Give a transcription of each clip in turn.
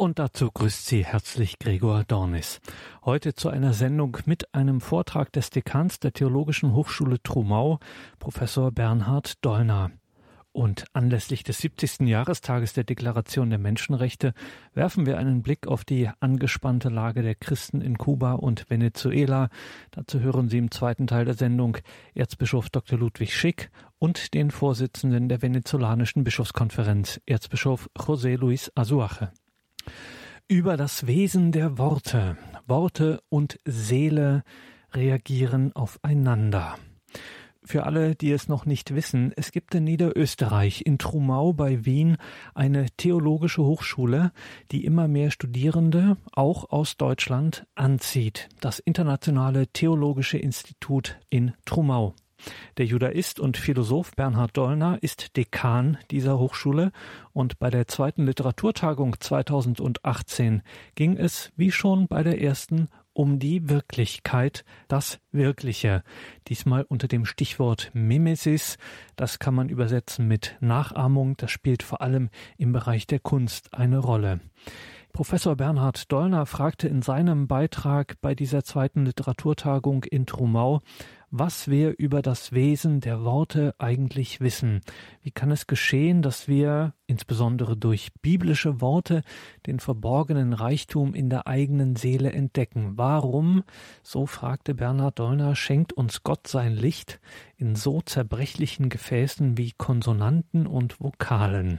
Und dazu grüßt Sie herzlich Gregor Dornis. Heute zu einer Sendung mit einem Vortrag des Dekans der Theologischen Hochschule Trumau, Professor Bernhard Dollner. Und anlässlich des 70. Jahrestages der Deklaration der Menschenrechte werfen wir einen Blick auf die angespannte Lage der Christen in Kuba und Venezuela. Dazu hören Sie im zweiten Teil der Sendung Erzbischof Dr. Ludwig Schick und den Vorsitzenden der venezolanischen Bischofskonferenz, Erzbischof José Luis Azuache über das Wesen der Worte. Worte und Seele reagieren aufeinander. Für alle, die es noch nicht wissen, es gibt in Niederösterreich, in Trumau bei Wien, eine theologische Hochschule, die immer mehr Studierende, auch aus Deutschland, anzieht. Das Internationale Theologische Institut in Trumau. Der Judaist und Philosoph Bernhard Dollner ist Dekan dieser Hochschule und bei der zweiten Literaturtagung 2018 ging es, wie schon bei der ersten, um die Wirklichkeit, das Wirkliche. Diesmal unter dem Stichwort Mimesis. Das kann man übersetzen mit Nachahmung. Das spielt vor allem im Bereich der Kunst eine Rolle. Professor Bernhard Dollner fragte in seinem Beitrag bei dieser zweiten Literaturtagung in Trumau, was wir über das Wesen der Worte eigentlich wissen. Wie kann es geschehen, dass wir, insbesondere durch biblische Worte, den verborgenen Reichtum in der eigenen Seele entdecken? Warum, so fragte Bernhard Dollner, schenkt uns Gott sein Licht in so zerbrechlichen Gefäßen wie Konsonanten und Vokalen?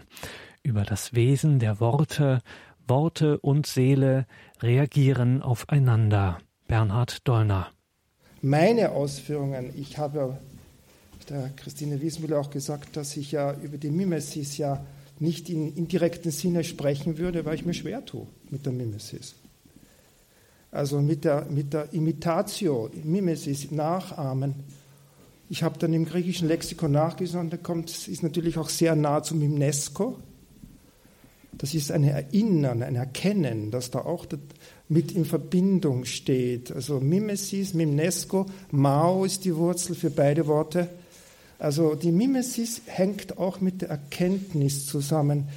Über das Wesen der Worte, Worte und Seele reagieren aufeinander. Bernhard Dollner meine Ausführungen, ich habe der Christine Wiesmüller auch gesagt, dass ich ja über die Mimesis ja nicht in indirekten Sinne sprechen würde, weil ich mir schwer tue mit der Mimesis. Also mit der, mit der Imitatio, Mimesis, Nachahmen. Ich habe dann im griechischen Lexikon nachgesehen, da kommt, ist natürlich auch sehr nah zum Mimnesco. Das ist ein Erinnern, ein Erkennen, dass da auch mit in Verbindung steht. Also Mimesis, Mimnesco, Mao ist die Wurzel für beide Worte. Also die Mimesis hängt auch mit der Erkenntnis zusammen,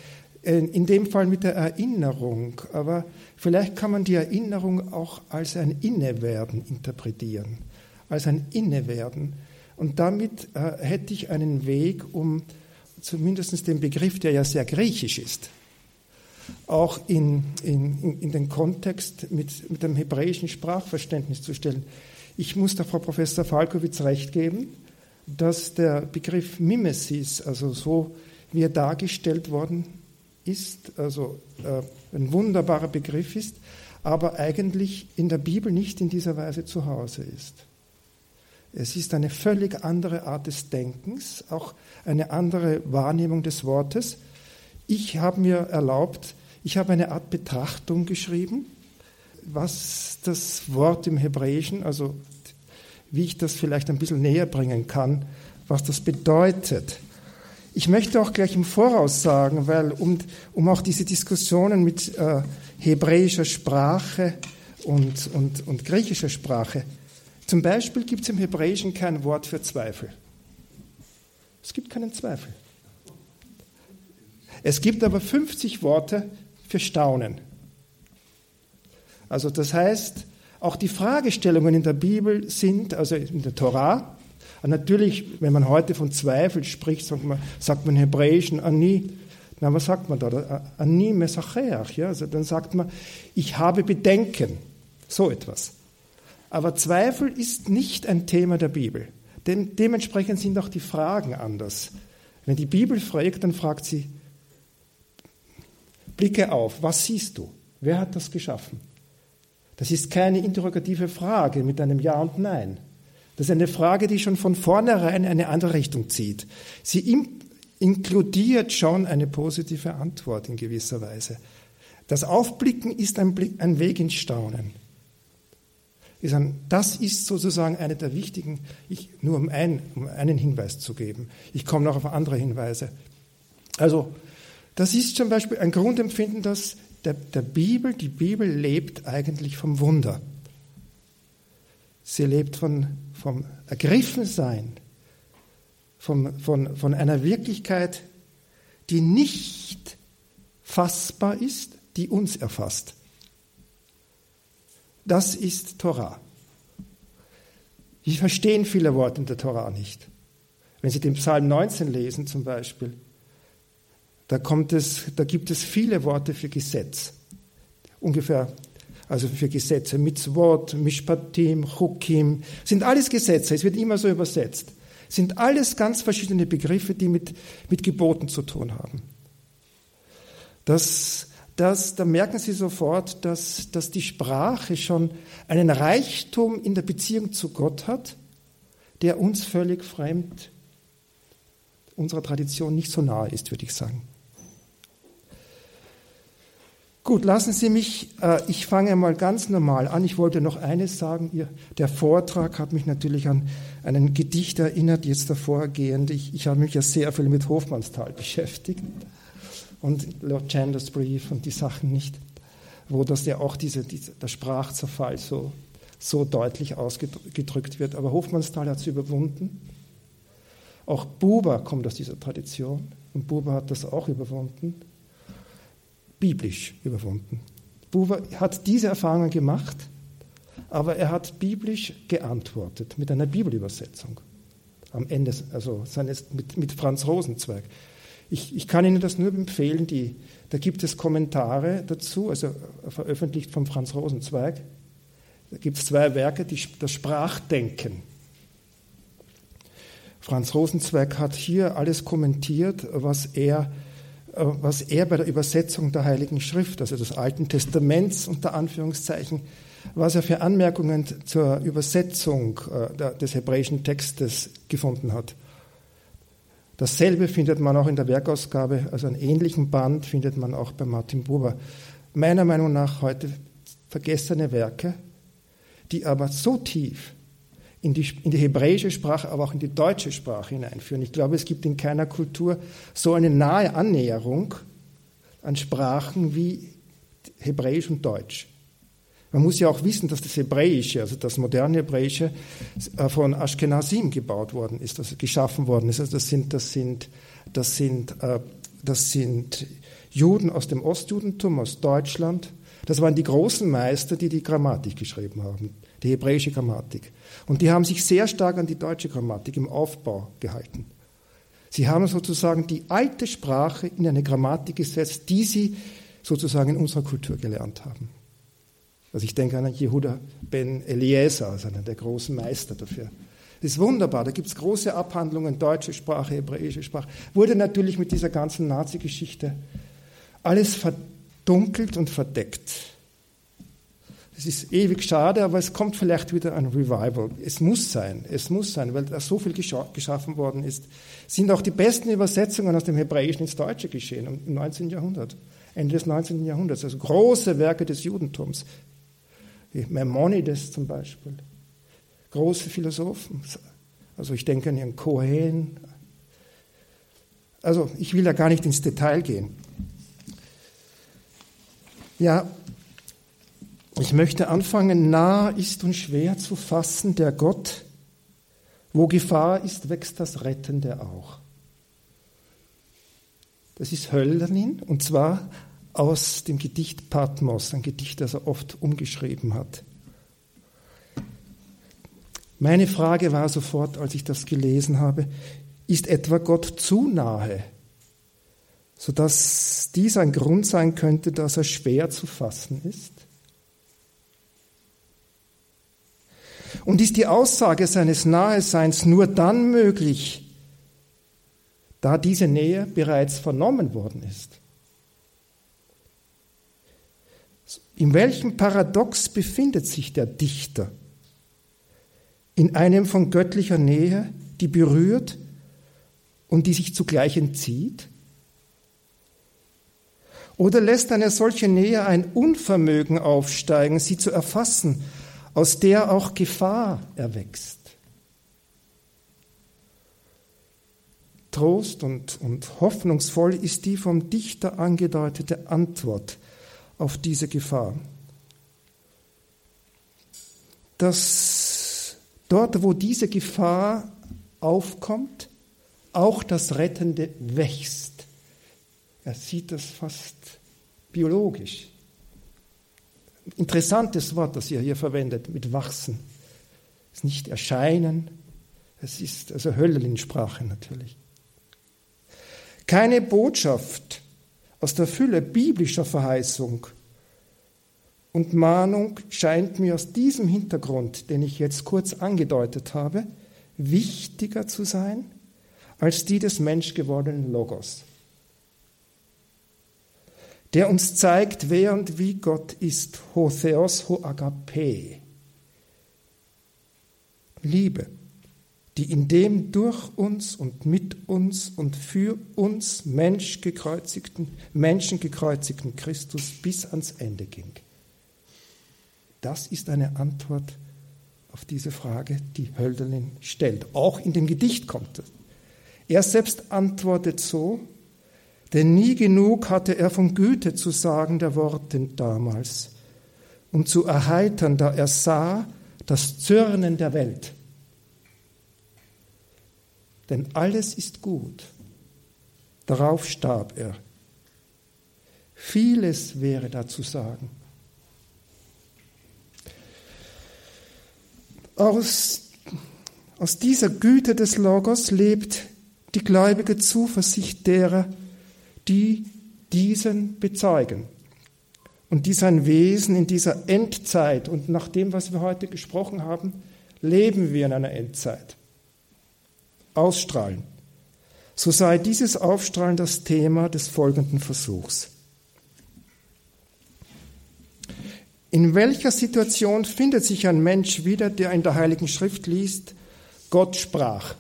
in dem Fall mit der Erinnerung. Aber vielleicht kann man die Erinnerung auch als ein Innewerden interpretieren, als ein Innewerden. Und damit äh, hätte ich einen Weg, um zumindest den Begriff, der ja sehr griechisch ist, auch in, in, in den Kontext mit, mit dem hebräischen Sprachverständnis zu stellen. Ich muss der Frau Professor Falkowitz recht geben, dass der Begriff Mimesis, also so wie er dargestellt worden ist, also äh, ein wunderbarer Begriff ist, aber eigentlich in der Bibel nicht in dieser Weise zu Hause ist. Es ist eine völlig andere Art des Denkens, auch eine andere Wahrnehmung des Wortes. Ich habe mir erlaubt, ich habe eine Art Betrachtung geschrieben, was das Wort im Hebräischen, also wie ich das vielleicht ein bisschen näher bringen kann, was das bedeutet. Ich möchte auch gleich im Voraus sagen, weil um, um auch diese Diskussionen mit äh, hebräischer Sprache und, und, und griechischer Sprache, zum Beispiel gibt es im Hebräischen kein Wort für Zweifel. Es gibt keinen Zweifel. Es gibt aber 50 Worte für Staunen. Also das heißt, auch die Fragestellungen in der Bibel sind, also in der Torah, natürlich, wenn man heute von Zweifel spricht, sagt man, sagt man Hebräischen Ani, na, was sagt man da? Ani mesacheach, ja, also dann sagt man, ich habe Bedenken, so etwas. Aber Zweifel ist nicht ein Thema der Bibel, denn dementsprechend sind auch die Fragen anders. Wenn die Bibel fragt, dann fragt sie, Blicke auf, was siehst du? Wer hat das geschaffen? Das ist keine interrogative Frage mit einem Ja und Nein. Das ist eine Frage, die schon von vornherein eine andere Richtung zieht. Sie inkludiert schon eine positive Antwort in gewisser Weise. Das Aufblicken ist ein, Blick, ein Weg ins Staunen. Das ist sozusagen eine der wichtigen, ich, nur um, ein, um einen Hinweis zu geben. Ich komme noch auf andere Hinweise. Also das ist zum Beispiel ein Grundempfinden, dass der, der Bibel, die Bibel lebt eigentlich vom Wunder. Sie lebt von, vom Ergriffensein, vom, von, von einer Wirklichkeit, die nicht fassbar ist, die uns erfasst. Das ist Torah. Wir verstehen viele Worte in der Torah nicht. Wenn Sie den Psalm 19 lesen zum Beispiel, da, kommt es, da gibt es viele Worte für Gesetz. Ungefähr, also für Gesetze. Mitzvot, Mishpatim, Chukim, sind alles Gesetze. Es wird immer so übersetzt. Sind alles ganz verschiedene Begriffe, die mit, mit Geboten zu tun haben. Das, das, da merken Sie sofort, dass, dass die Sprache schon einen Reichtum in der Beziehung zu Gott hat, der uns völlig fremd, unserer Tradition nicht so nahe ist, würde ich sagen. Gut, lassen Sie mich, äh, ich fange mal ganz normal an. Ich wollte noch eines sagen. Ihr, der Vortrag hat mich natürlich an einen Gedicht erinnert, jetzt davorgehend. Ich, ich habe mich ja sehr viel mit Hofmannsthal beschäftigt und Lord Chandos Brief und die Sachen nicht, wo das ja auch diese, diese, der Sprachzerfall so, so deutlich ausgedrückt wird. Aber Hofmannsthal hat es überwunden. Auch Buber kommt aus dieser Tradition und Buber hat das auch überwunden biblisch überwunden. Buber hat diese Erfahrungen gemacht, aber er hat biblisch geantwortet mit einer Bibelübersetzung. Am Ende, also seines, mit, mit Franz Rosenzweig. Ich, ich, kann Ihnen das nur empfehlen, die, da gibt es Kommentare dazu, also veröffentlicht von Franz Rosenzweig. Da gibt es zwei Werke, die, das Sprachdenken. Franz Rosenzweig hat hier alles kommentiert, was er was er bei der Übersetzung der Heiligen Schrift, also des Alten Testaments unter Anführungszeichen, was er für Anmerkungen zur Übersetzung äh, des hebräischen Textes gefunden hat. Dasselbe findet man auch in der Werkausgabe, also einen ähnlichen Band findet man auch bei Martin Buber. Meiner Meinung nach heute vergessene Werke, die aber so tief in die, in die hebräische Sprache, aber auch in die deutsche Sprache hineinführen. Ich glaube, es gibt in keiner Kultur so eine nahe Annäherung an Sprachen wie Hebräisch und Deutsch. Man muss ja auch wissen, dass das Hebräische, also das moderne Hebräische, äh, von Ashkenazim gebaut worden ist, also geschaffen worden ist. Also das sind, das sind, das sind, äh, das sind Juden aus dem Ostjudentum, aus Deutschland. Das waren die großen Meister, die die Grammatik geschrieben haben, die hebräische Grammatik. Und die haben sich sehr stark an die deutsche Grammatik im Aufbau gehalten. Sie haben sozusagen die alte Sprache in eine Grammatik gesetzt, die sie sozusagen in unserer Kultur gelernt haben. Also ich denke an Jehuda ben Eliezer, also einer der großen Meister dafür. Das ist wunderbar, da gibt es große Abhandlungen, deutsche Sprache, hebräische Sprache. Wurde natürlich mit dieser ganzen Nazi-Geschichte alles verdunkelt und verdeckt. Es ist ewig schade, aber es kommt vielleicht wieder ein Revival. Es muss sein, es muss sein, weil da so viel geschaffen worden ist. Es sind auch die besten Übersetzungen aus dem Hebräischen ins Deutsche geschehen im 19. Jahrhundert, Ende des 19. Jahrhunderts. Also große Werke des Judentums, wie Maimonides zum Beispiel, große Philosophen. Also ich denke an Ihren Kohen. Also ich will da gar nicht ins Detail gehen. Ja, ich möchte anfangen, nah ist und schwer zu fassen der Gott, wo Gefahr ist, wächst das Rettende auch. Das ist Hölderlin und zwar aus dem Gedicht Patmos, ein Gedicht, das er oft umgeschrieben hat. Meine Frage war sofort, als ich das gelesen habe, ist etwa Gott zu nahe, sodass dies ein Grund sein könnte, dass er schwer zu fassen ist? Und ist die Aussage seines Naheseins nur dann möglich, da diese Nähe bereits vernommen worden ist? In welchem Paradox befindet sich der Dichter? In einem von göttlicher Nähe, die berührt und die sich zugleich entzieht? Oder lässt eine solche Nähe ein Unvermögen aufsteigen, sie zu erfassen aus der auch Gefahr erwächst. Trost und, und hoffnungsvoll ist die vom Dichter angedeutete Antwort auf diese Gefahr. Dass dort, wo diese Gefahr aufkommt, auch das Rettende wächst. Er sieht das fast biologisch. Interessantes Wort, das ihr hier verwendet, mit wachsen. Es ist nicht erscheinen, es ist also Höllensprache natürlich. Keine Botschaft aus der Fülle biblischer Verheißung und Mahnung scheint mir aus diesem Hintergrund, den ich jetzt kurz angedeutet habe, wichtiger zu sein als die des menschgewordenen Logos, der uns zeigt, wer und wie Gott ist, ho Theos, ho agape. Liebe, die in dem durch uns und mit uns und für uns Mensch gekreuzigten, Menschen gekreuzigten Christus bis ans Ende ging. Das ist eine Antwort auf diese Frage, die Hölderlin stellt. Auch in dem Gedicht kommt es. Er selbst antwortet so, denn nie genug hatte er von Güte zu sagen der Worte damals und zu erheitern, da er sah das Zürnen der Welt. Denn alles ist gut. Darauf starb er. Vieles wäre da zu sagen. Aus, aus dieser Güte des Logos lebt die gläubige Zuversicht derer, die diesen bezeugen und die sein Wesen in dieser Endzeit und nach dem, was wir heute gesprochen haben, leben wir in einer Endzeit. Ausstrahlen. So sei dieses Aufstrahlen das Thema des folgenden Versuchs. In welcher Situation findet sich ein Mensch wieder, der in der Heiligen Schrift liest, Gott sprach?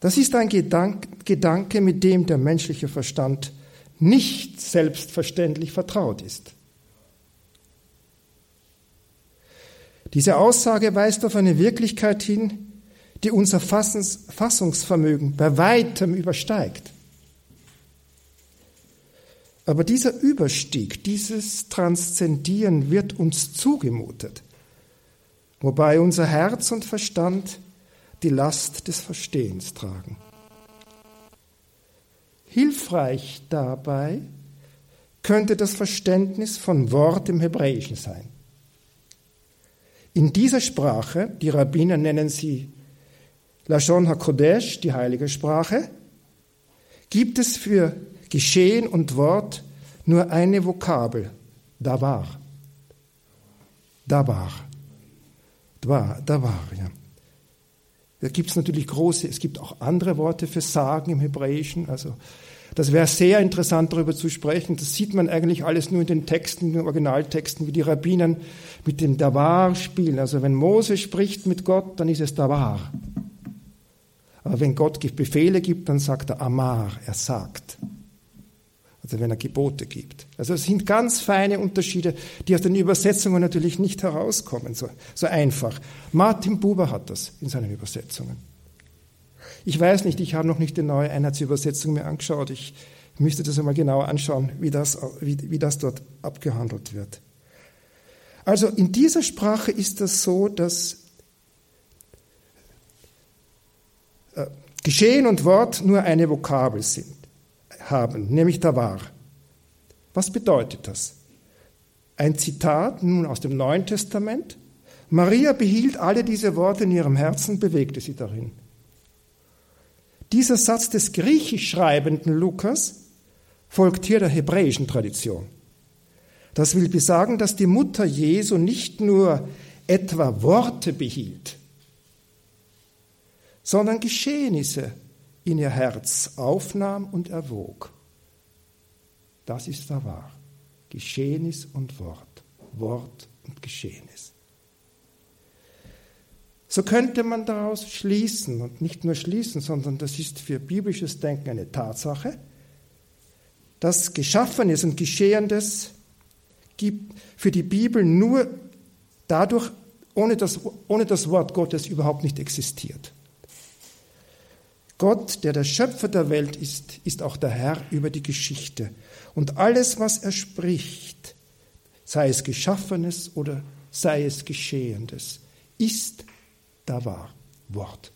Das ist ein Gedanke, mit dem der menschliche Verstand nicht selbstverständlich vertraut ist. Diese Aussage weist auf eine Wirklichkeit hin, die unser Fassungsvermögen bei weitem übersteigt. Aber dieser Überstieg, dieses Transzendieren wird uns zugemutet, wobei unser Herz und Verstand die Last des Verstehens tragen. Hilfreich dabei könnte das Verständnis von Wort im Hebräischen sein. In dieser Sprache, die Rabbiner nennen sie Lashon HaKodesh, die heilige Sprache, gibt es für Geschehen und Wort nur eine Vokabel, Davar. Davar. Dwa, Davar, ja. Da gibt es natürlich große, es gibt auch andere Worte für Sagen im Hebräischen. Also das wäre sehr interessant, darüber zu sprechen. Das sieht man eigentlich alles nur in den Texten, in den Originaltexten, wie die Rabbinen mit dem Davar spielen. Also wenn Mose spricht mit Gott, dann ist es Davar. Aber wenn Gott Befehle gibt, dann sagt er Amar, er sagt also wenn er Gebote gibt. Also es sind ganz feine Unterschiede, die aus den Übersetzungen natürlich nicht herauskommen, so, so einfach. Martin Buber hat das in seinen Übersetzungen. Ich weiß nicht, ich habe noch nicht die neue Einheitsübersetzung mir angeschaut. Ich müsste das einmal genauer anschauen, wie das, wie, wie das dort abgehandelt wird. Also in dieser Sprache ist das so, dass äh, Geschehen und Wort nur eine Vokabel sind haben, nämlich da war. Was bedeutet das? Ein Zitat nun aus dem Neuen Testament. Maria behielt alle diese Worte in ihrem Herzen, bewegte sie darin. Dieser Satz des griechisch schreibenden Lukas folgt hier der hebräischen Tradition. Das will besagen, dass die Mutter Jesu nicht nur etwa Worte behielt, sondern Geschehnisse in ihr Herz aufnahm und erwog. Das ist da wahr. Geschehnis und Wort. Wort und Geschehnis. So könnte man daraus schließen, und nicht nur schließen, sondern das ist für biblisches Denken eine Tatsache, dass Geschaffenes und Geschehendes gibt für die Bibel nur dadurch, ohne das, ohne das Wort Gottes überhaupt nicht existiert. Gott, der der Schöpfer der Welt ist, ist auch der Herr über die Geschichte. Und alles, was er spricht, sei es Geschaffenes oder sei es Geschehendes, ist da wahr Wort.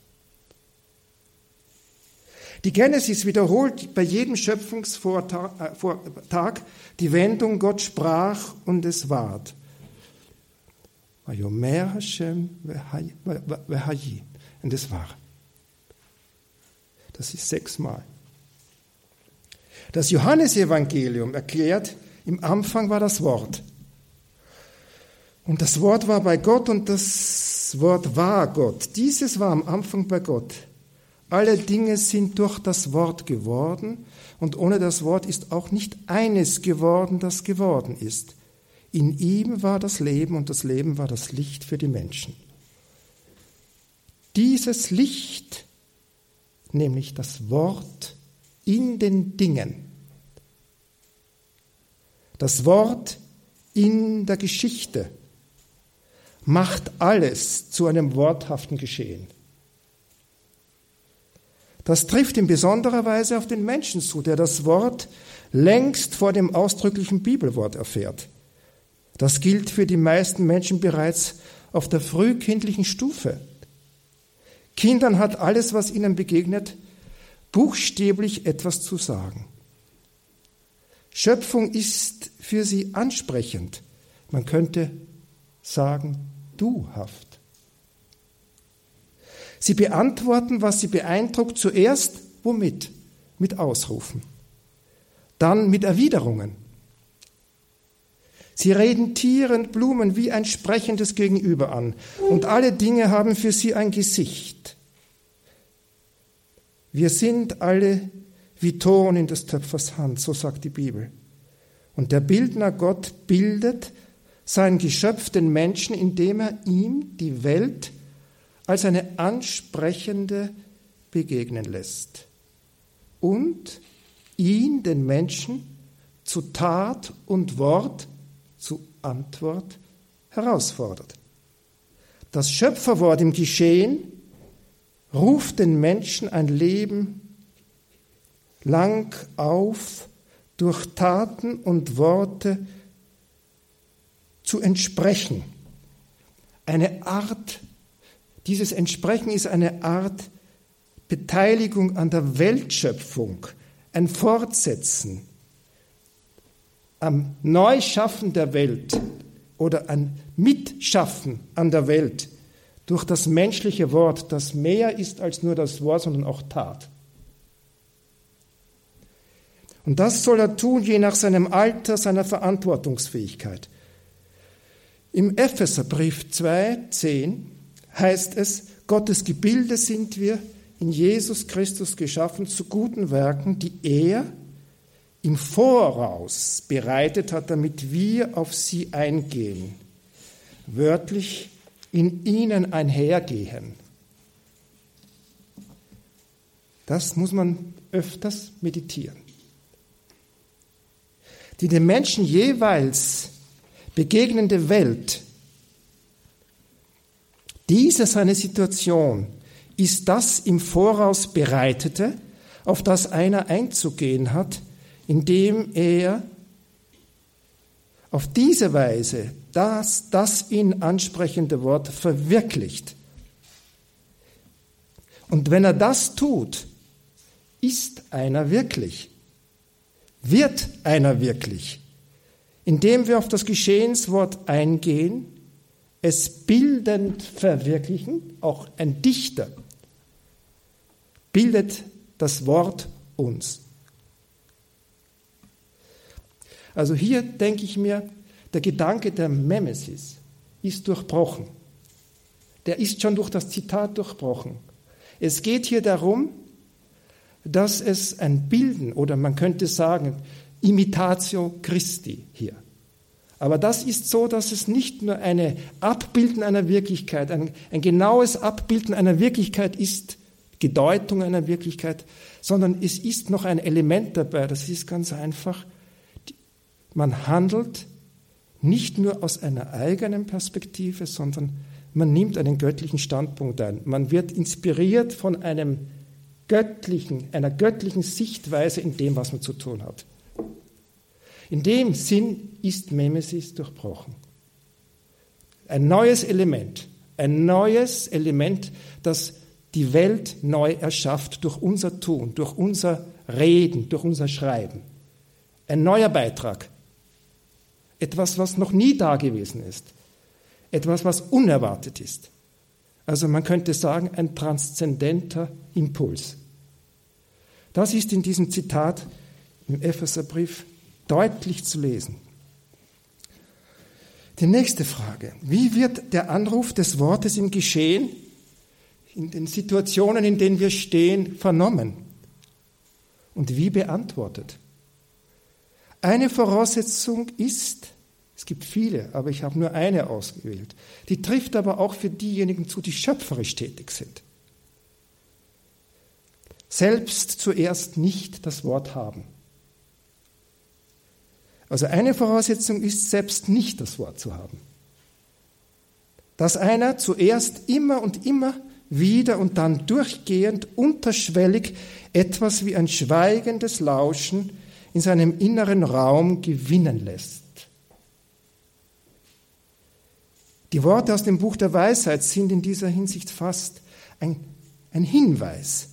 Die Genesis wiederholt bei jedem Schöpfungsvortag äh, die Wendung, Gott sprach und es ward. Und es war. Das ist sechsmal. Das Johannesevangelium erklärt, im Anfang war das Wort. Und das Wort war bei Gott und das Wort war Gott. Dieses war am Anfang bei Gott. Alle Dinge sind durch das Wort geworden und ohne das Wort ist auch nicht eines geworden, das geworden ist. In ihm war das Leben und das Leben war das Licht für die Menschen. Dieses Licht, nämlich das Wort in den Dingen, das Wort in der Geschichte, macht alles zu einem worthaften Geschehen. Das trifft in besonderer Weise auf den Menschen zu, der das Wort längst vor dem ausdrücklichen Bibelwort erfährt. Das gilt für die meisten Menschen bereits auf der frühkindlichen Stufe. Kindern hat alles, was ihnen begegnet, buchstäblich etwas zu sagen. Schöpfung ist für sie ansprechend. Man könnte sagen, duhaft. Sie beantworten, was sie beeindruckt, zuerst womit? Mit Ausrufen. Dann mit Erwiderungen. Sie reden Tieren, Blumen wie ein sprechendes Gegenüber an. Und alle Dinge haben für sie ein Gesicht. Wir sind alle wie Ton in des Töpfers Hand, so sagt die Bibel. Und der Bildner Gott bildet sein Geschöpf den Menschen, indem er ihm die Welt als eine ansprechende begegnen lässt und ihn, den Menschen, zu Tat und Wort, zu Antwort herausfordert. Das Schöpferwort im Geschehen ruft den Menschen ein Leben lang auf, durch Taten und Worte zu entsprechen. Eine Art dieses Entsprechen ist eine Art Beteiligung an der Weltschöpfung, ein Fortsetzen am Neuschaffen der Welt oder ein Mitschaffen an der Welt durch das menschliche Wort, das mehr ist als nur das Wort, sondern auch Tat. Und das soll er tun, je nach seinem Alter, seiner Verantwortungsfähigkeit. Im Epheserbrief 2, 10 heißt es, Gottes Gebilde sind wir in Jesus Christus geschaffen zu guten Werken, die er im Voraus bereitet hat, damit wir auf sie eingehen, wörtlich in ihnen einhergehen. Das muss man öfters meditieren. Die dem Menschen jeweils begegnende Welt diese seine Situation ist das im Voraus Bereitete, auf das einer einzugehen hat, indem er auf diese Weise das, das ihn ansprechende Wort verwirklicht. Und wenn er das tut, ist einer wirklich, wird einer wirklich, indem wir auf das Geschehenswort eingehen es bildend verwirklichen, auch ein Dichter bildet das Wort uns. Also hier denke ich mir, der Gedanke der Memesis ist durchbrochen. Der ist schon durch das Zitat durchbrochen. Es geht hier darum, dass es ein Bilden oder man könnte sagen Imitatio Christi hier aber das ist so, dass es nicht nur eine Abbilden einer Wirklichkeit, ein, ein genaues Abbilden einer Wirklichkeit ist, Gedeutung einer Wirklichkeit, sondern es ist noch ein Element dabei, das ist ganz einfach. Man handelt nicht nur aus einer eigenen Perspektive, sondern man nimmt einen göttlichen Standpunkt ein. Man wird inspiriert von einem göttlichen, einer göttlichen Sichtweise in dem, was man zu tun hat. In dem Sinn ist Memesis durchbrochen. Ein neues Element, ein neues Element, das die Welt neu erschafft durch unser Tun, durch unser Reden, durch unser Schreiben. Ein neuer Beitrag. Etwas, was noch nie da gewesen ist. Etwas, was unerwartet ist. Also man könnte sagen, ein transzendenter Impuls. Das ist in diesem Zitat im Epheserbrief deutlich zu lesen. Die nächste Frage. Wie wird der Anruf des Wortes im Geschehen, in den Situationen, in denen wir stehen, vernommen? Und wie beantwortet? Eine Voraussetzung ist, es gibt viele, aber ich habe nur eine ausgewählt, die trifft aber auch für diejenigen zu, die schöpferisch tätig sind. Selbst zuerst nicht das Wort haben. Also eine Voraussetzung ist, selbst nicht das Wort zu haben. Dass einer zuerst immer und immer wieder und dann durchgehend unterschwellig etwas wie ein schweigendes Lauschen in seinem inneren Raum gewinnen lässt. Die Worte aus dem Buch der Weisheit sind in dieser Hinsicht fast ein, ein Hinweis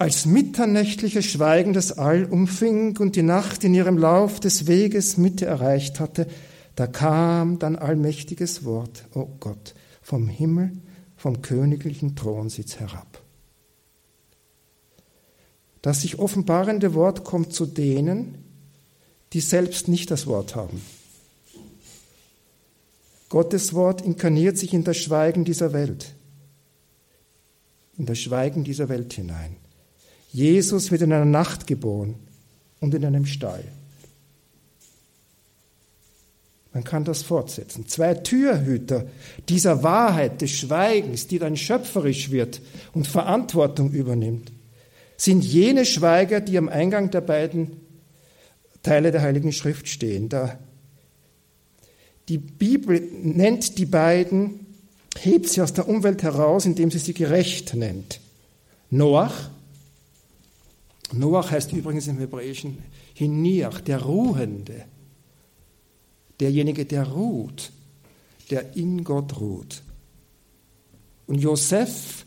als mitternächtliches Schweigen das All umfing und die Nacht in ihrem Lauf des Weges Mitte erreicht hatte, da kam dann allmächtiges Wort, o oh Gott, vom Himmel, vom königlichen Thronsitz herab. Das sich offenbarende Wort kommt zu denen, die selbst nicht das Wort haben. Gottes Wort inkarniert sich in das Schweigen dieser Welt, in das Schweigen dieser Welt hinein. Jesus wird in einer Nacht geboren und in einem Stall. Man kann das fortsetzen. Zwei Türhüter dieser Wahrheit des Schweigens, die dann schöpferisch wird und Verantwortung übernimmt, sind jene Schweiger, die am Eingang der beiden Teile der Heiligen Schrift stehen. Da die Bibel nennt die beiden, hebt sie aus der Umwelt heraus, indem sie sie gerecht nennt. Noach Noach heißt übrigens im Hebräischen Hiniach, der Ruhende, derjenige, der ruht, der in Gott ruht. Und Josef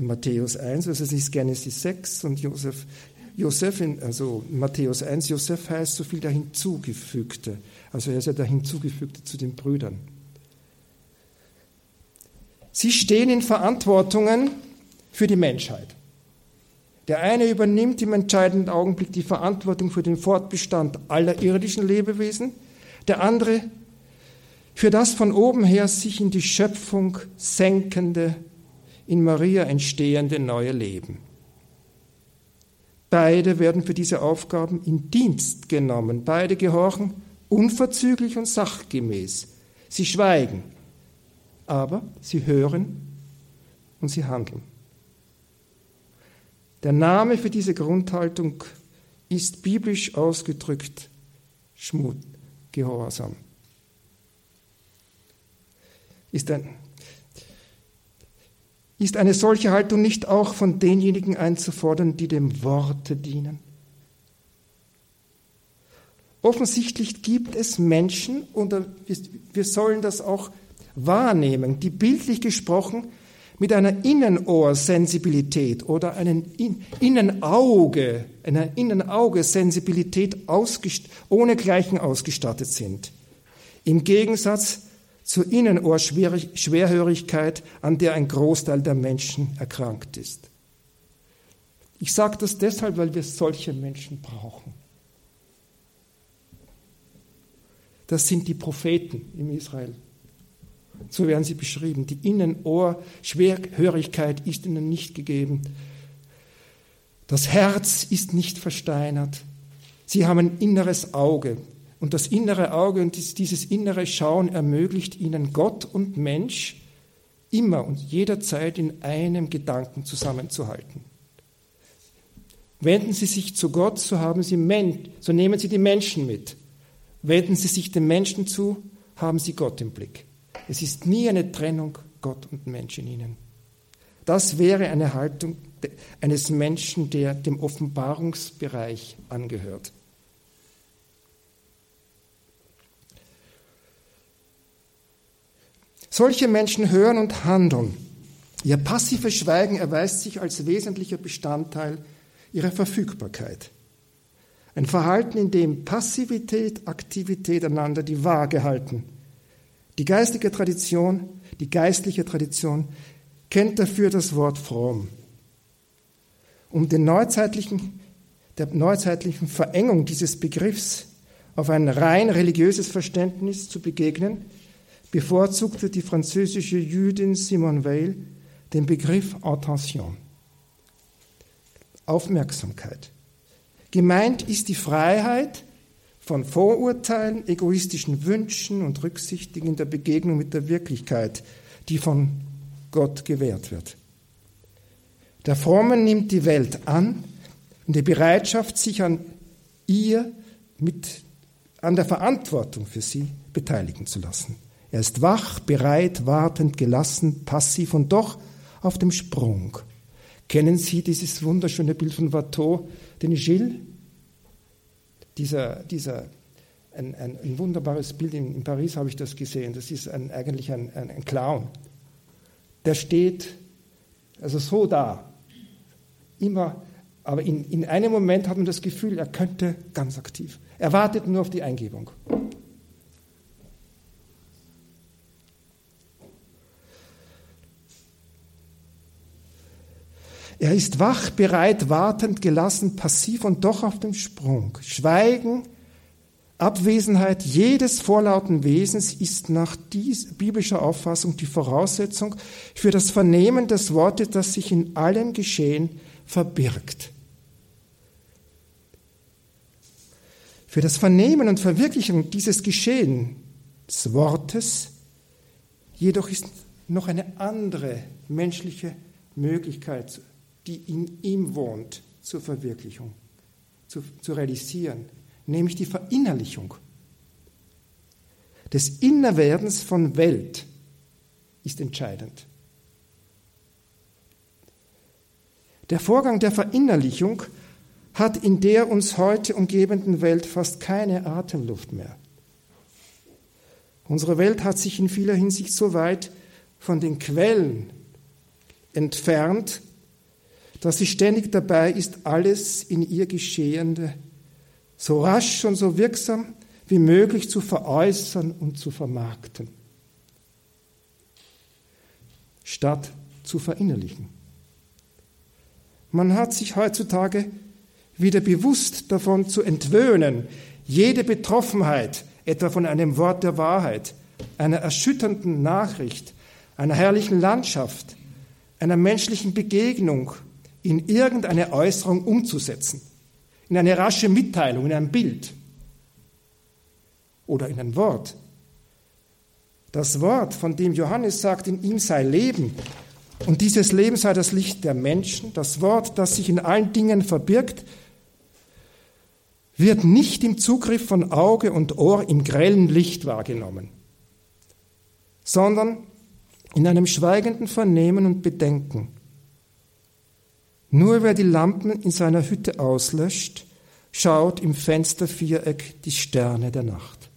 Matthäus 1, also es ist Genesis 6 und Josef, Josef in, also Matthäus 1, Josef heißt so viel der Hinzugefügte. Also er ist ja der Hinzugefügte zu den Brüdern. Sie stehen in Verantwortungen für die Menschheit. Der eine übernimmt im entscheidenden Augenblick die Verantwortung für den Fortbestand aller irdischen Lebewesen, der andere für das von oben her sich in die Schöpfung senkende, in Maria entstehende neue Leben. Beide werden für diese Aufgaben in Dienst genommen. Beide gehorchen unverzüglich und sachgemäß. Sie schweigen, aber sie hören und sie handeln. Der Name für diese Grundhaltung ist biblisch ausgedrückt Schmut, Gehorsam. Ist, ein, ist eine solche Haltung nicht auch von denjenigen einzufordern, die dem Worte dienen? Offensichtlich gibt es Menschen, und wir sollen das auch wahrnehmen, die bildlich gesprochen mit einer Innenohrsensibilität oder einem Innenauge, einer Innenaugesensibilität ohne Gleichen ausgestattet sind. Im Gegensatz zur Innenohrschwerhörigkeit, an der ein Großteil der Menschen erkrankt ist. Ich sage das deshalb, weil wir solche Menschen brauchen. Das sind die Propheten im Israel. So werden sie beschrieben. Die Innenohr-Schwerhörigkeit ist ihnen nicht gegeben. Das Herz ist nicht versteinert. Sie haben ein inneres Auge. Und das innere Auge und dieses innere Schauen ermöglicht ihnen Gott und Mensch immer und jederzeit in einem Gedanken zusammenzuhalten. Wenden Sie sich zu Gott, so haben Sie Men so nehmen Sie die Menschen mit. Wenden Sie sich den Menschen zu, haben Sie Gott im Blick. Es ist nie eine Trennung Gott und Mensch in ihnen. Das wäre eine Haltung eines Menschen, der dem Offenbarungsbereich angehört. Solche Menschen hören und handeln Ihr passives Schweigen erweist sich als wesentlicher Bestandteil ihrer Verfügbarkeit. Ein Verhalten, in dem Passivität, Aktivität einander die Waage halten. Die geistige Tradition, die geistliche Tradition kennt dafür das Wort fromm. Um den neuzeitlichen, der neuzeitlichen Verengung dieses Begriffs auf ein rein religiöses Verständnis zu begegnen, bevorzugte die französische Jüdin Simone Weil den Begriff Attention. Aufmerksamkeit. Gemeint ist die Freiheit von Vorurteilen, egoistischen Wünschen und Rücksichtigen in der Begegnung mit der Wirklichkeit, die von Gott gewährt wird. Der Fromme nimmt die Welt an und die Bereitschaft, sich an ihr mit, an der Verantwortung für sie beteiligen zu lassen. Er ist wach, bereit, wartend, gelassen, passiv und doch auf dem Sprung. Kennen Sie dieses wunderschöne Bild von Watteau, den Gilles? Dieser, dieser ein, ein, ein wunderbares Bild, in, in, Paris habe ich das gesehen, das ist ein, eigentlich ein, ein Clown. Der steht also so da, immer, aber in, in einem Moment hat man das Gefühl, er könnte ganz aktiv. Er wartet nur auf die Eingebung. Er ist wach, bereit, wartend, gelassen, passiv und doch auf dem Sprung. Schweigen, Abwesenheit jedes vorlauten Wesens ist nach biblischer Auffassung die Voraussetzung für das Vernehmen des Wortes, das sich in allem Geschehen verbirgt. Für das Vernehmen und Verwirklichen dieses Geschehen des Wortes jedoch ist noch eine andere menschliche Möglichkeit die in ihm wohnt, zur Verwirklichung, zu, zu realisieren, nämlich die Verinnerlichung des Innerwerdens von Welt ist entscheidend. Der Vorgang der Verinnerlichung hat in der uns heute umgebenden Welt fast keine Atemluft mehr. Unsere Welt hat sich in vieler Hinsicht so weit von den Quellen entfernt, dass sie ständig dabei ist, alles in ihr Geschehende so rasch und so wirksam wie möglich zu veräußern und zu vermarkten, statt zu verinnerlichen. Man hat sich heutzutage wieder bewusst davon zu entwöhnen, jede Betroffenheit, etwa von einem Wort der Wahrheit, einer erschütternden Nachricht, einer herrlichen Landschaft, einer menschlichen Begegnung in irgendeine Äußerung umzusetzen, in eine rasche Mitteilung, in ein Bild. Oder in ein Wort. Das Wort, von dem Johannes sagt, in ihm sei Leben, und dieses Leben sei das Licht der Menschen, das Wort, das sich in allen Dingen verbirgt, wird nicht im Zugriff von Auge und Ohr im grellen Licht wahrgenommen, sondern in einem schweigenden Vernehmen und Bedenken, nur wer die Lampen in seiner Hütte auslöscht, schaut im Fensterviereck die Sterne der Nacht.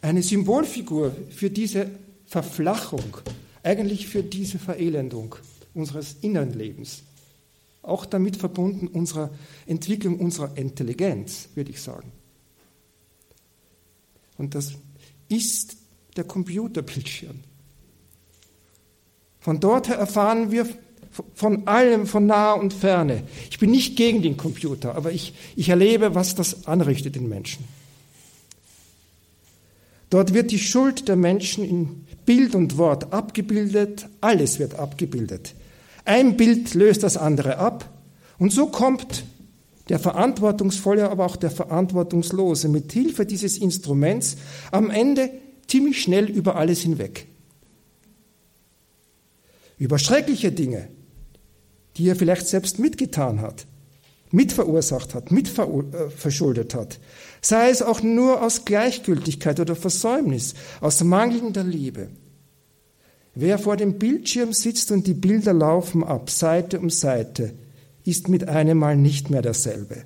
Eine Symbolfigur für diese Verflachung, eigentlich für diese Verelendung unseres inneren Lebens, auch damit verbunden unserer Entwicklung unserer Intelligenz, würde ich sagen. Und das ist der Computerbildschirm. Von dort her erfahren wir von allem, von nah und ferne. Ich bin nicht gegen den Computer, aber ich, ich erlebe, was das anrichtet in Menschen. Dort wird die Schuld der Menschen in Bild und Wort abgebildet, alles wird abgebildet. Ein Bild löst das andere ab und so kommt der Verantwortungsvolle, aber auch der Verantwortungslose mit Hilfe dieses Instruments am Ende ziemlich schnell über alles hinweg über schreckliche Dinge, die er vielleicht selbst mitgetan hat, mitverursacht hat, mitverschuldet äh, hat, sei es auch nur aus Gleichgültigkeit oder Versäumnis, aus mangelnder Liebe. Wer vor dem Bildschirm sitzt und die Bilder laufen ab, Seite um Seite, ist mit einem Mal nicht mehr derselbe.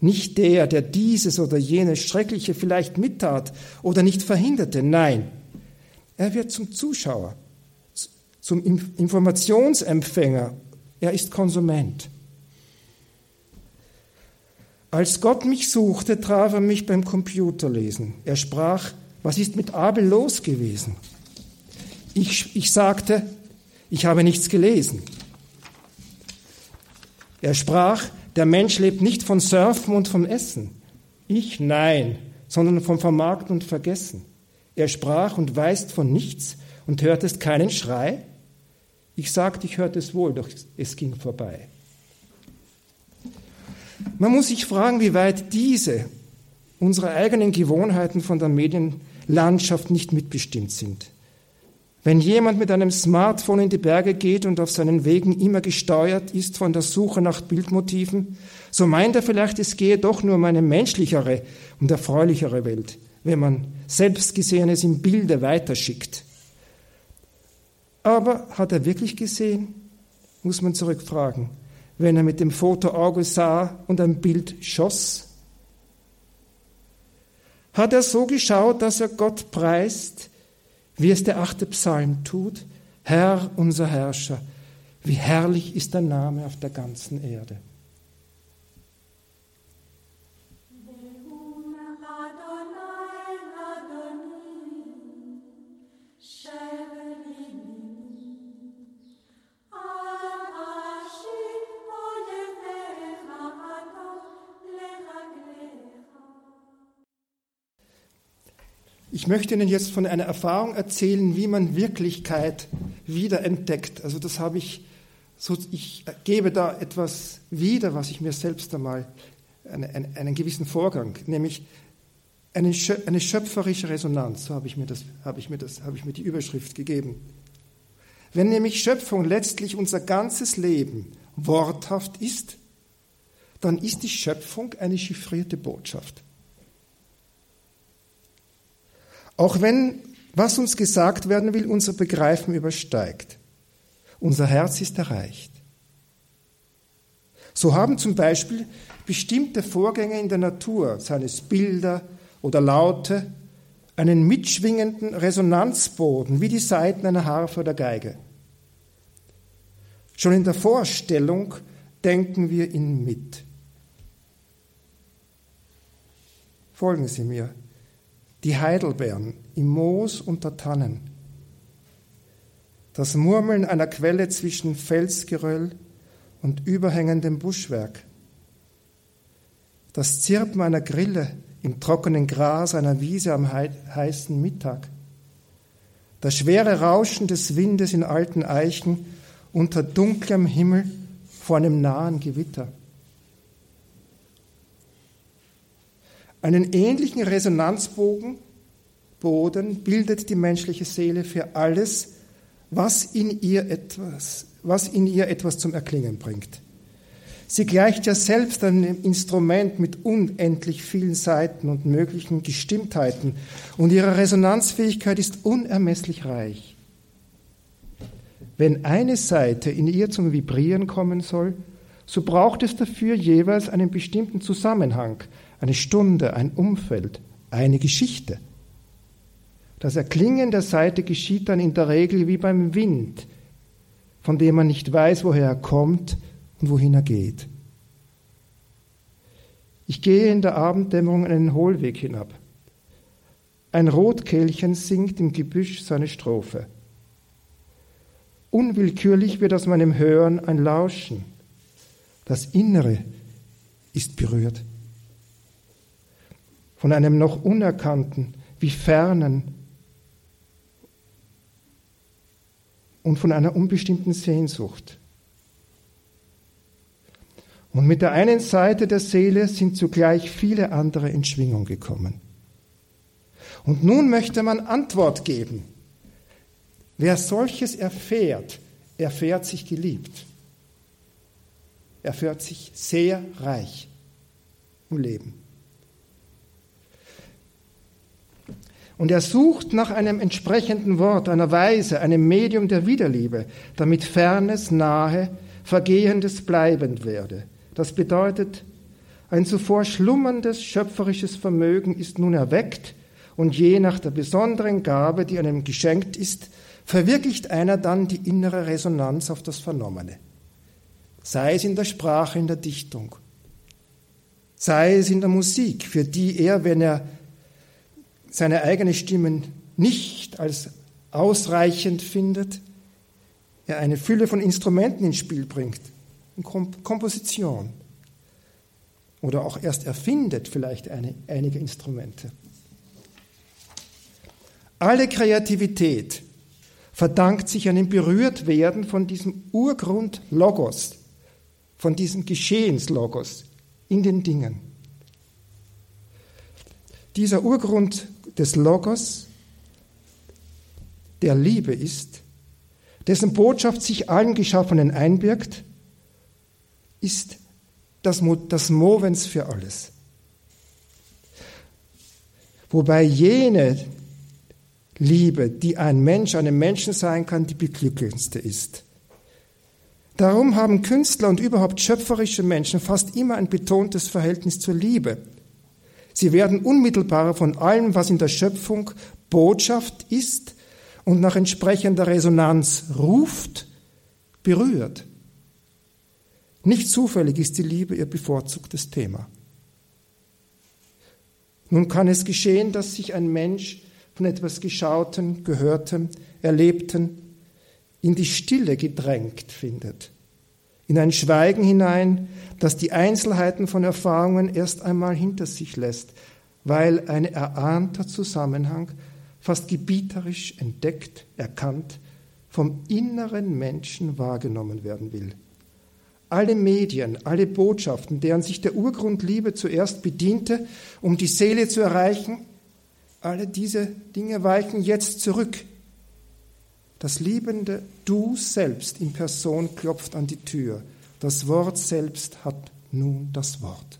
Nicht der, der dieses oder jenes Schreckliche vielleicht mittat oder nicht verhinderte, nein, Er wird zum Zuschauer, zum Informationsempfänger. Er ist Konsument. Als Gott mich suchte, traf er mich beim Computerlesen. Er sprach, was ist mit Abel los gewesen? Ich, ich sagte, ich habe nichts gelesen. Er sprach, der Mensch lebt nicht von Surfen und vom Essen. Ich nein, sondern vom Vermarkten und Vergessen. Er sprach und weißt von nichts und hörtest keinen Schrei. Ich sagte, ich hörte es wohl, doch es ging vorbei. Man muss sich fragen, wie weit diese, unsere eigenen Gewohnheiten von der Medienlandschaft nicht mitbestimmt sind. Wenn jemand mit einem Smartphone in die Berge geht und auf seinen Wegen immer gesteuert ist von der Suche nach Bildmotiven, so meint er vielleicht, es gehe doch nur um eine menschlichere und erfreulichere Welt, wenn man Selbstgesehenes im Bilde weiterschickt. Aber hat er wirklich gesehen? Muss man zurückfragen wenn er mit dem Fotoauge sah und ein Bild schoss? Hat er so geschaut, dass er Gott preist, wie es der achte Psalm tut? Herr, unser Herrscher, wie herrlich ist dein Name auf der ganzen Erde. Ich möchte Ihnen jetzt von einer Erfahrung erzählen, wie man Wirklichkeit wiederentdeckt. Also das habe ich, so, ich gebe da etwas wieder, was ich mir selbst einmal, eine, eine, einen gewissen Vorgang, nämlich eine, eine schöpferische Resonanz, so habe ich, mir das, habe, ich mir das, habe ich mir die Überschrift gegeben. Wenn nämlich Schöpfung letztlich unser ganzes Leben worthaft ist, dann ist die Schöpfung eine chiffrierte Botschaft. Auch wenn, was uns gesagt werden will, unser Begreifen übersteigt. Unser Herz ist erreicht. So haben zum Beispiel bestimmte Vorgänge in der Natur, seien es Bilder oder Laute, einen mitschwingenden Resonanzboden wie die Saiten einer Harfe oder Geige. Schon in der Vorstellung denken wir ihn mit. Folgen Sie mir die Heidelbeeren im Moos unter Tannen, das Murmeln einer Quelle zwischen Felsgeröll und überhängendem Buschwerk, das Zirpen einer Grille im trockenen Gras einer Wiese am heißen Mittag, das schwere Rauschen des Windes in alten Eichen unter dunklem Himmel vor einem nahen Gewitter. Einen ähnlichen Resonanzbogen Boden bildet die menschliche Seele für alles, was in ihr etwas, was in ihr etwas zum Erklingen bringt. Sie gleicht ja selbst einem Instrument mit unendlich vielen Seiten und möglichen Gestimmtheiten und ihre Resonanzfähigkeit ist unermesslich reich. Wenn eine Seite in ihr zum Vibrieren kommen soll, so braucht es dafür jeweils einen bestimmten Zusammenhang, eine Stunde, ein Umfeld, eine Geschichte. Das Erklingen der Saite geschieht dann in der Regel wie beim Wind, von dem man nicht weiß, woher er kommt und wohin er geht. Ich gehe in der Abenddämmerung einen Hohlweg hinab. Ein Rotkehlchen singt im Gebüsch seine Strophe. Unwillkürlich wird aus meinem Hören ein Lauschen. Das Innere ist berührt von einem noch unerkannten, wie fernen und von einer unbestimmten Sehnsucht. Und mit der einen Seite der Seele sind zugleich viele andere in Schwingung gekommen. Und nun möchte man Antwort geben. Wer solches erfährt, erfährt sich geliebt. Erfährt sich sehr reich im Leben. Und er sucht nach einem entsprechenden Wort, einer Weise, einem Medium der Wiederliebe, damit Fernes, Nahe, Vergehendes bleibend werde. Das bedeutet, ein zuvor schlummerndes schöpferisches Vermögen ist nun erweckt und je nach der besonderen Gabe, die einem geschenkt ist, verwirklicht einer dann die innere Resonanz auf das Vernommene. Sei es in der Sprache, in der Dichtung, sei es in der Musik, für die er, wenn er seine eigene Stimme nicht als ausreichend findet, er eine Fülle von Instrumenten ins Spiel bringt, in Komposition oder auch erst erfindet vielleicht eine, einige Instrumente. Alle Kreativität verdankt sich einem Berührtwerden von diesem Urgrund Logos, von diesem Geschehenslogos in den Dingen. Dieser Urgrund des Logos, der Liebe ist, dessen Botschaft sich allen Geschaffenen einbirgt, ist das, das Movens für alles. Wobei jene Liebe, die ein Mensch einem Menschen sein kann, die beglückendste ist. Darum haben Künstler und überhaupt schöpferische Menschen fast immer ein betontes Verhältnis zur Liebe. Sie werden unmittelbarer von allem, was in der Schöpfung Botschaft ist und nach entsprechender Resonanz ruft, berührt. Nicht zufällig ist die Liebe ihr bevorzugtes Thema. Nun kann es geschehen, dass sich ein Mensch von etwas Geschauten, Gehörtem, Erlebten in die Stille gedrängt findet, in ein Schweigen hinein, das die Einzelheiten von Erfahrungen erst einmal hinter sich lässt, weil ein erahnter Zusammenhang fast gebieterisch entdeckt, erkannt, vom inneren Menschen wahrgenommen werden will alle Medien, alle Botschaften, deren sich der Urgrund Liebe zuerst bediente, um die Seele zu erreichen, alle diese Dinge weichen jetzt zurück. Das liebende Du selbst in Person klopft an die Tür. Das Wort selbst hat nun das Wort.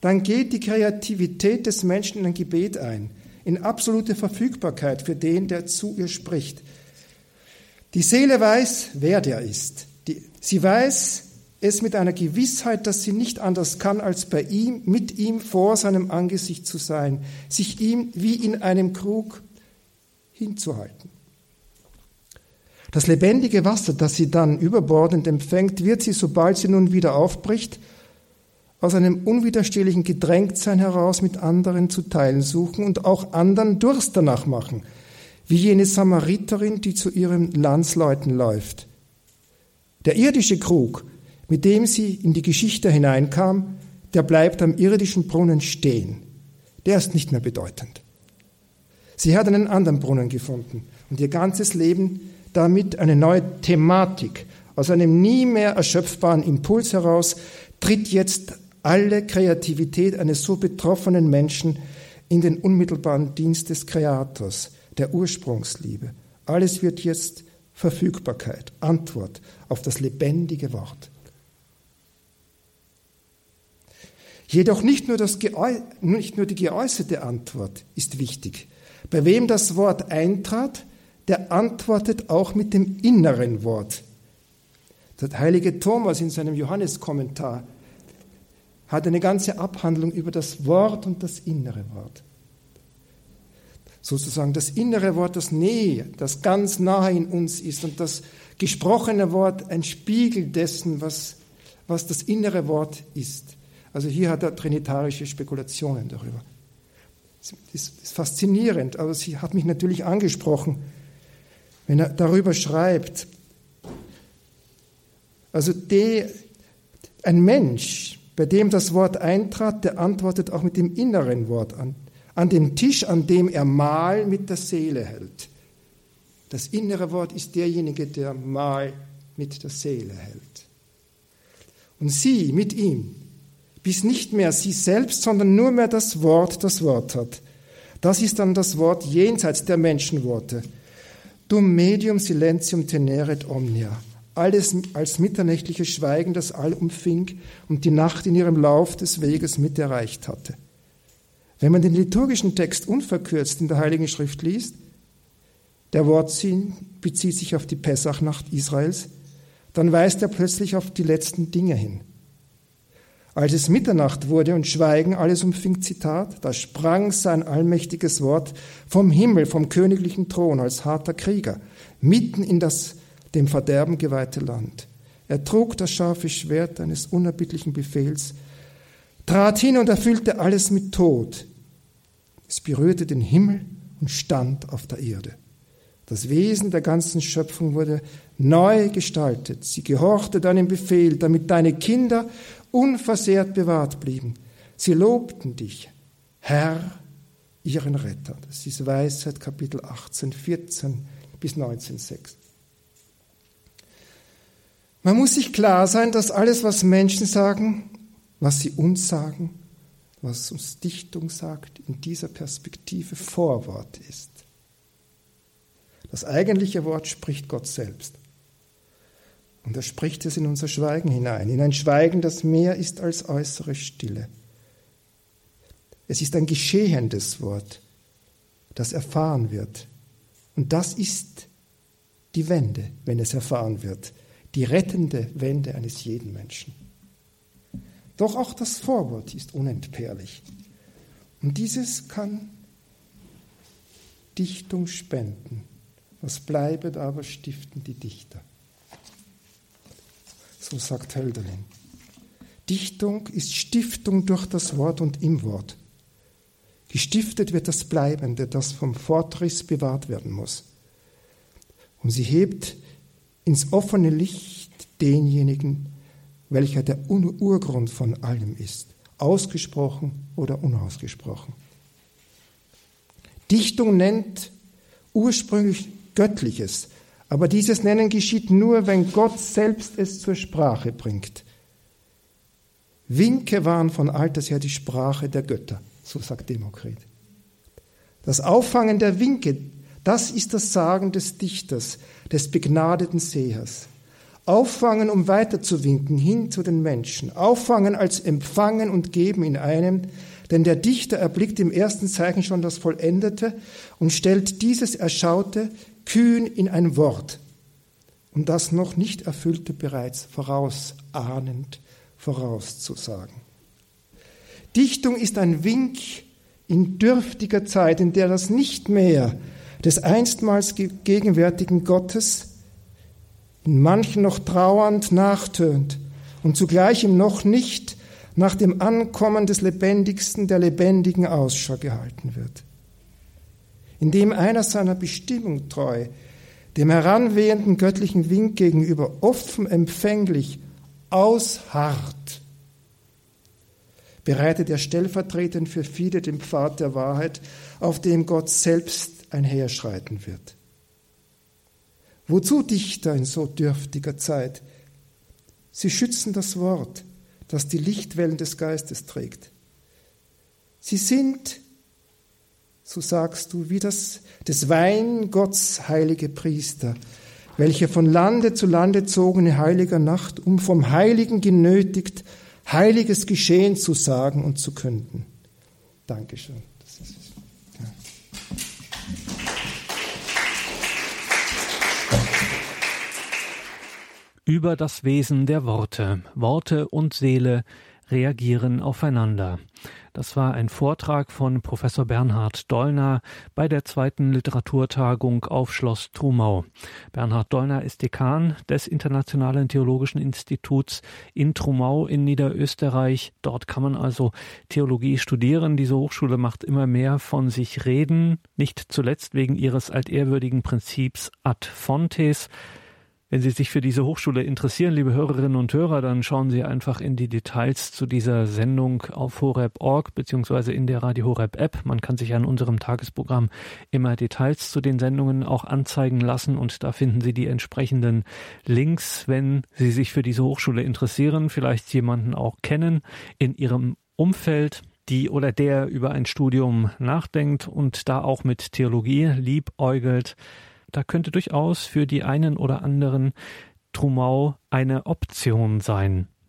Dann geht die Kreativität des Menschen in ein Gebet ein, in absolute Verfügbarkeit für den, der zu ihr spricht. Die Seele weiß, wer der ist. Die, sie weiß es mit einer Gewissheit, dass sie nicht anders kann, als bei ihm, mit ihm vor seinem Angesicht zu sein, sich ihm wie in einem Krug hinzuhalten. Das lebendige Wasser, das sie dann überbordend empfängt, wird sie, sobald sie nun wieder aufbricht, aus einem unwiderstehlichen Gedrängtsein heraus mit anderen zu teilen suchen und auch anderen Durst danach machen – wie jene Samariterin, die zu ihren Landsleuten läuft. Der irdische Krug, mit dem sie in die Geschichte hineinkam, der bleibt am irdischen Brunnen stehen. Der ist nicht mehr bedeutend. Sie hat einen anderen Brunnen gefunden und ihr ganzes Leben damit eine neue Thematik. Aus einem nie mehr erschöpfbaren Impuls heraus tritt jetzt alle Kreativität eines so betroffenen Menschen in den unmittelbaren Dienst des Kreators der Ursprungsliebe. Alles wird jetzt Verfügbarkeit, Antwort auf das lebendige Wort. Jedoch nicht nur, das nicht nur die geäußerte Antwort ist wichtig. Bei wem das Wort eintrat, der antwortet auch mit dem inneren Wort. Der heilige Thomas in seinem Johanneskommentar hat eine ganze Abhandlung über das Wort und das innere Wort sozusagen das innere Wort, das Nähe, das ganz nahe in uns ist und das gesprochene Wort ein Spiegel dessen, was, was das innere Wort ist. Also hier hat er trinitarische Spekulationen darüber. Das ist faszinierend, aber sie hat mich natürlich angesprochen, wenn er darüber schreibt. Also die, ein Mensch, bei dem das Wort eintrat, der antwortet auch mit dem inneren Wort an an dem Tisch, an dem er Mahl mit der Seele hält. Das innere Wort ist derjenige, der Mahl mit der Seele hält. Und sie mit ihm, bis nicht mehr sie selbst, sondern nur mehr das Wort das Wort hat. Das ist dann das Wort jenseits der Menschenworte. Dum medium silentium teneret omnia. Alles als mitternächtliches Schweigen, das all umfing und die Nacht in ihrem Lauf des Weges mit erreicht hatte. Wenn man den liturgischen Text unverkürzt in der Heiligen Schrift liest, der Wortsinn bezieht sich auf die Pessachnacht Israels, dann weist er plötzlich auf die letzten Dinge hin. Als es Mitternacht wurde und Schweigen alles umfing, Zitat, da sprang sein allmächtiges Wort vom Himmel, vom königlichen Thron als harter Krieger, mitten in das dem Verderben geweihte Land. Er trug das scharfe Schwert eines unerbittlichen Befehls, trat hin und erfüllte alles mit Tod. Es berührte den Himmel und stand auf der Erde. Das Wesen der ganzen Schöpfung wurde neu gestaltet. Sie gehorchte deinem Befehl, damit deine Kinder unversehrt bewahrt blieben. Sie lobten dich, Herr, ihren Retter. Das ist Weisheit Kapitel 18, 14 bis 19, 6. Man muss sich klar sein, dass alles, was Menschen sagen, was sie uns sagen, was uns Dichtung sagt, in dieser Perspektive Vorwort ist. Das eigentliche Wort spricht Gott selbst. Und er spricht es in unser Schweigen hinein, in ein Schweigen, das mehr ist als äußere Stille. Es ist ein geschehendes Wort, das erfahren wird. Und das ist die Wende, wenn es erfahren wird, die rettende Wende eines jeden Menschen. Doch auch das Vorwort ist unentbehrlich. Und dieses kann Dichtung spenden. Was bleibet aber stiften die Dichter so sagt Hölderlin. Dichtung ist Stiftung durch das Wort und im Wort. Gestiftet wird das Bleibende, das vom Fortriss bewahrt werden muss. Und sie hebt ins offene Licht denjenigen, welcher der Urgrund von allem ist, ausgesprochen oder unausgesprochen. Dichtung nennt ursprünglich Göttliches, aber dieses Nennen geschieht nur, wenn Gott selbst es zur Sprache bringt. Winke waren von alters her die Sprache der Götter, so sagt Demokrit. Das Auffangen der Winke, das ist das Sagen des Dichters, des begnadeten Sehers. Auffangen, um weiterzuwinken hin zu den Menschen. Auffangen als Empfangen und Geben in einem, denn der Dichter erblickt im ersten Zeichen schon das Vollendete und stellt dieses Erschaute kühn in ein Wort um das noch nicht Erfüllte bereits vorausahnend vorauszusagen. Dichtung ist ein Wink in dürftiger Zeit, in der das nicht mehr des einstmals gegenwärtigen Gottes in manchen noch trauernd nachtönt und zugleich im noch nicht nach dem Ankommen des Lebendigsten der Lebendigen Ausschau gehalten wird indem einer seiner Bestimmung treu, dem heranwehenden göttlichen Wink gegenüber offen empfänglich ausharrt, bereitet er stellvertretend für viele den Pfad der Wahrheit, auf dem Gott selbst einherschreiten wird. Wozu Dichter in so dürftiger Zeit? Sie schützen das Wort, das die Lichtwellen des Geistes trägt. Sie sind so sagst du, wie das des Weingotts heilige Priester, welche von Lande zu Lande zogen in heiliger Nacht, um vom Heiligen genötigt, heiliges Geschehen zu sagen und zu künden. Dankeschön. Über das Wesen der Worte. Worte und Seele reagieren aufeinander. Das war ein Vortrag von Professor Bernhard Dollner bei der zweiten Literaturtagung auf Schloss Trumau. Bernhard Dollner ist Dekan des Internationalen Theologischen Instituts in Trumau in Niederösterreich. Dort kann man also Theologie studieren. Diese Hochschule macht immer mehr von sich reden, nicht zuletzt wegen ihres altehrwürdigen Prinzips ad fontes. Wenn Sie sich für diese Hochschule interessieren, liebe Hörerinnen und Hörer, dann schauen Sie einfach in die Details zu dieser Sendung auf horeb.org beziehungsweise in der Radio Horeb App. Man kann sich an unserem Tagesprogramm immer Details zu den Sendungen auch anzeigen lassen und da finden Sie die entsprechenden Links, wenn Sie sich für diese Hochschule interessieren, vielleicht jemanden auch kennen in Ihrem Umfeld, die oder der über ein Studium nachdenkt und da auch mit Theologie liebäugelt da könnte durchaus für die einen oder anderen Trumau eine Option sein.